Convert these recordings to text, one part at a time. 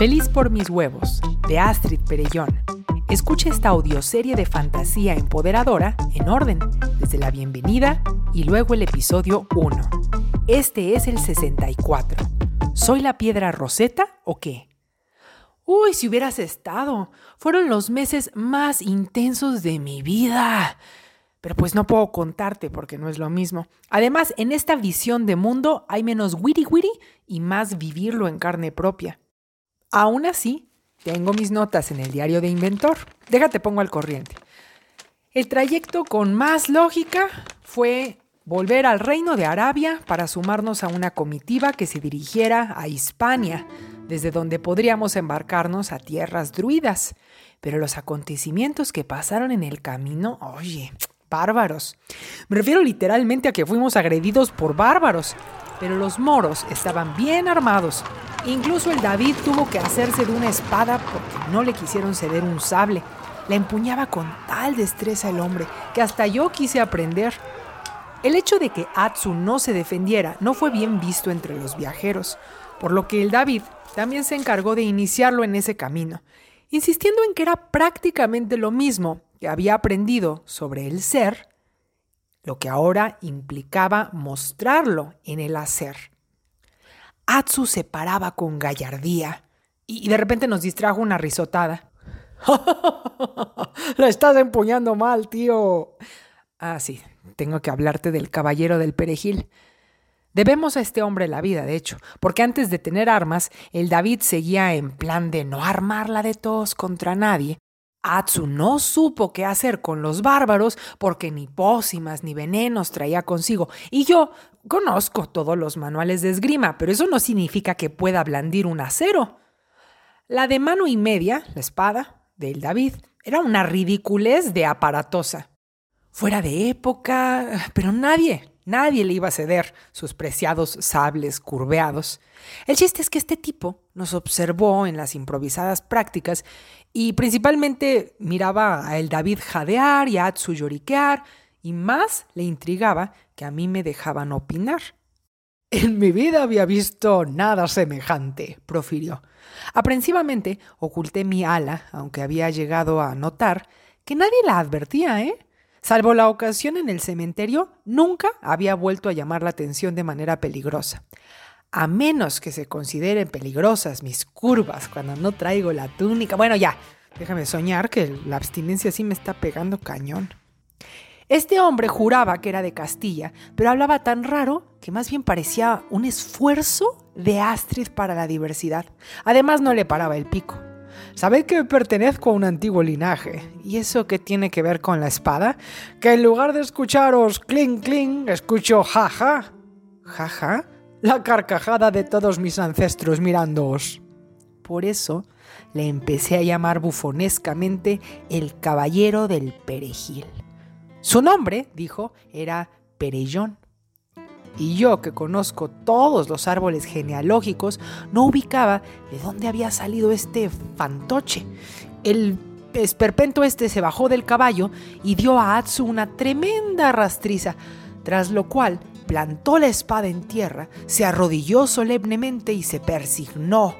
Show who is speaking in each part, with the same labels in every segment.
Speaker 1: Feliz por mis huevos, de Astrid Perellón. Escucha esta audioserie de fantasía empoderadora en orden, desde la bienvenida y luego el episodio 1. Este es el 64. ¿Soy la piedra roseta o qué? Uy, si hubieras estado. Fueron los meses más intensos de mi vida. Pero pues no puedo contarte porque no es lo mismo. Además, en esta visión de mundo hay menos witty witty y más vivirlo en carne propia. Aún así, tengo mis notas en el diario de inventor. Déjate pongo al corriente. El trayecto con más lógica fue volver al reino de Arabia para sumarnos a una comitiva que se dirigiera a Hispania, desde donde podríamos embarcarnos a tierras druidas. Pero los acontecimientos que pasaron en el camino, oye, bárbaros. Me refiero literalmente a que fuimos agredidos por bárbaros, pero los moros estaban bien armados. Incluso el David tuvo que hacerse de una espada porque no le quisieron ceder un sable. La empuñaba con tal destreza el hombre que hasta yo quise aprender. El hecho de que Atsu no se defendiera no fue bien visto entre los viajeros, por lo que el David también se encargó de iniciarlo en ese camino, insistiendo en que era prácticamente lo mismo que había aprendido sobre el ser, lo que ahora implicaba mostrarlo en el hacer. Atsu se paraba con gallardía y de repente nos distrajo una risotada. ¡La estás empuñando mal, tío! Ah, sí, tengo que hablarte del caballero del perejil. Debemos a este hombre la vida, de hecho, porque antes de tener armas, el David seguía en plan de no armarla de todos contra nadie. Atsu no supo qué hacer con los bárbaros porque ni pócimas ni venenos traía consigo. Y yo conozco todos los manuales de esgrima, pero eso no significa que pueda blandir un acero. La de mano y media, la espada, del David, era una ridiculez de aparatosa. Fuera de época, pero nadie, Nadie le iba a ceder sus preciados sables curveados. El chiste es que este tipo nos observó en las improvisadas prácticas y principalmente miraba a el David jadear y a Atsu lloriquear y más le intrigaba que a mí me dejaban opinar. En mi vida había visto nada semejante, profirió. Aprensivamente oculté mi ala, aunque había llegado a notar que nadie la advertía, ¿eh? Salvo la ocasión en el cementerio, nunca había vuelto a llamar la atención de manera peligrosa. A menos que se consideren peligrosas mis curvas cuando no traigo la túnica. Bueno, ya, déjame soñar que la abstinencia sí me está pegando cañón. Este hombre juraba que era de Castilla, pero hablaba tan raro que más bien parecía un esfuerzo de Astrid para la diversidad. Además no le paraba el pico. Sabed que pertenezco a un antiguo linaje. ¿Y eso qué tiene que ver con la espada? Que en lugar de escucharos cling cling, escucho jaja. ¿Jaja? La carcajada de todos mis ancestros mirándoos. Por eso le empecé a llamar bufonescamente el caballero del perejil. Su nombre, dijo, era Perellón y yo, que conozco todos los árboles genealógicos, no ubicaba de dónde había salido este fantoche. El esperpento este se bajó del caballo y dio a Atsu una tremenda rastriza, tras lo cual plantó la espada en tierra, se arrodilló solemnemente y se persignó.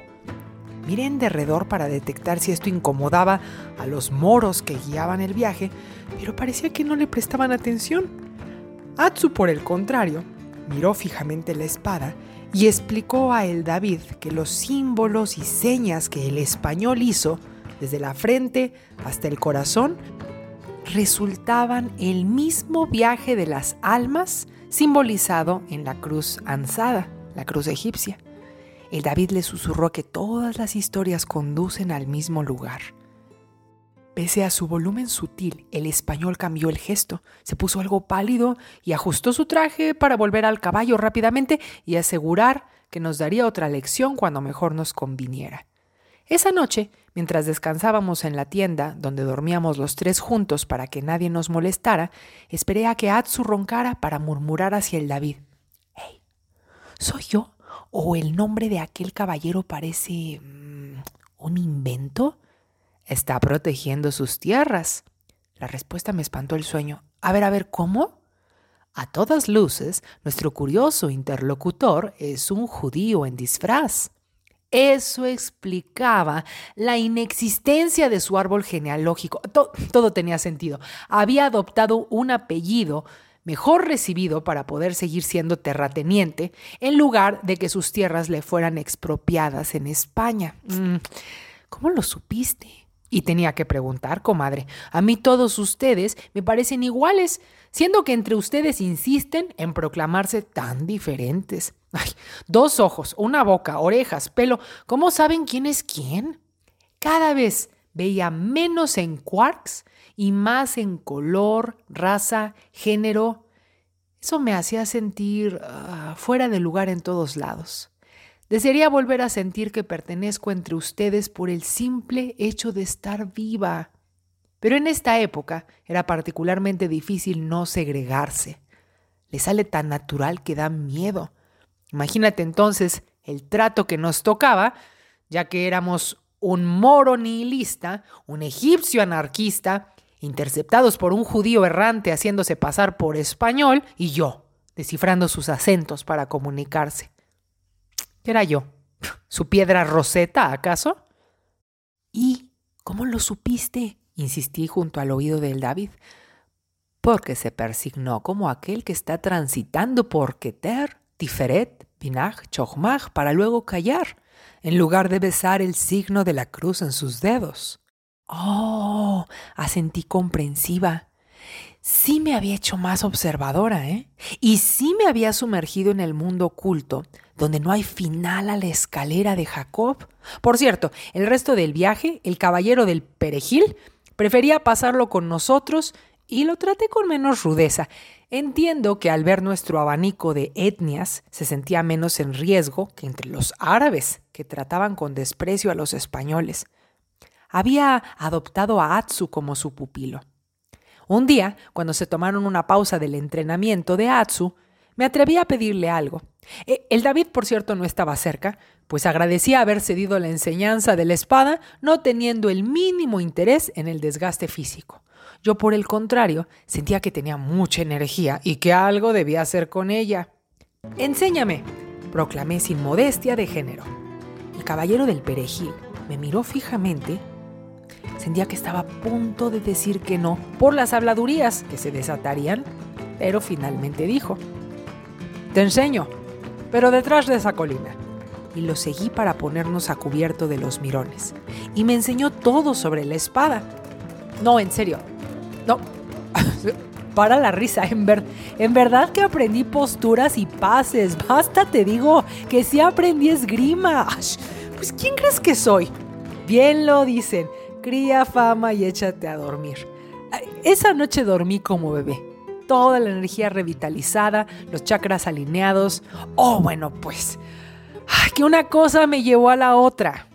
Speaker 1: Miré en derredor para detectar si esto incomodaba a los moros que guiaban el viaje, pero parecía que no le prestaban atención. Atsu, por el contrario, miró fijamente la espada y explicó a el David que los símbolos y señas que el español hizo, desde la frente hasta el corazón, resultaban el mismo viaje de las almas simbolizado en la cruz ansada, la cruz egipcia. El David le susurró que todas las historias conducen al mismo lugar. Pese a su volumen sutil, el español cambió el gesto, se puso algo pálido y ajustó su traje para volver al caballo rápidamente y asegurar que nos daría otra lección cuando mejor nos conviniera. Esa noche, mientras descansábamos en la tienda donde dormíamos los tres juntos para que nadie nos molestara, esperé a que Atsu roncara para murmurar hacia el David. Hey, ¿soy yo? ¿O el nombre de aquel caballero parece mm, un invento? está protegiendo sus tierras. La respuesta me espantó el sueño. A ver, a ver, ¿cómo? A todas luces, nuestro curioso interlocutor es un judío en disfraz. Eso explicaba la inexistencia de su árbol genealógico. todo tenía sentido. Había adoptado un apellido mejor recibido para poder seguir siendo terrateniente en lugar de que sus tierras le fueran expropiadas en España. Mm, ¿Cómo lo supiste? Y tenía que preguntar, comadre, a mí todos ustedes me parecen iguales, siendo que entre ustedes insisten en proclamarse tan diferentes. Ay, dos ojos, una boca, orejas, pelo, ¿cómo saben quién es quién? Cada vez veía menos en quarks y más en color, raza, género. Eso me hacía sentir ah, fuera de lugar en todos lados. Desearía volver a sentir que pertenezco entre ustedes por el simple hecho de estar viva. Pero en esta época era particularmente difícil no segregarse. Le sale tan natural que da miedo. Imagínate entonces el trato que nos tocaba, ya que éramos un moro nihilista, un egipcio anarquista, interceptados por un judío errante haciéndose pasar por español, y yo, descifrando sus acentos para comunicarse. ¿Qué era yo? ¿Su piedra roseta, acaso? ¿Y cómo lo supiste? insistí junto al oído del David. Porque se persignó como aquel que está transitando por Keter, Tiferet, Binach, Chochmach, para luego callar, en lugar de besar el signo de la cruz en sus dedos. Oh, asentí comprensiva. Sí me había hecho más observadora, ¿eh? Y sí me había sumergido en el mundo oculto, donde no hay final a la escalera de Jacob. Por cierto, el resto del viaje, el caballero del perejil, prefería pasarlo con nosotros y lo traté con menos rudeza. Entiendo que al ver nuestro abanico de etnias se sentía menos en riesgo que entre los árabes, que trataban con desprecio a los españoles. Había adoptado a Atsu como su pupilo. Un día, cuando se tomaron una pausa del entrenamiento de Atsu, me atreví a pedirle algo. E, el David, por cierto, no estaba cerca, pues agradecía haber cedido la enseñanza de la espada, no teniendo el mínimo interés en el desgaste físico. Yo, por el contrario, sentía que tenía mucha energía y que algo debía hacer con ella. Enséñame, proclamé sin modestia de género. El caballero del perejil me miró fijamente. Sentía que estaba a punto de decir que no por las habladurías que se desatarían, pero finalmente dijo, Te enseño, pero detrás de esa colina. Y lo seguí para ponernos a cubierto de los mirones. Y me enseñó todo sobre la espada. No, en serio. No. Para la risa, en, en verdad que aprendí posturas y pases. Basta, te digo, que sí aprendí esgrima. Pues ¿quién crees que soy? Bien lo dicen, cría fama y échate a dormir. Esa noche dormí como bebé toda la energía revitalizada, los chakras alineados. Oh, bueno, pues, que una cosa me llevó a la otra.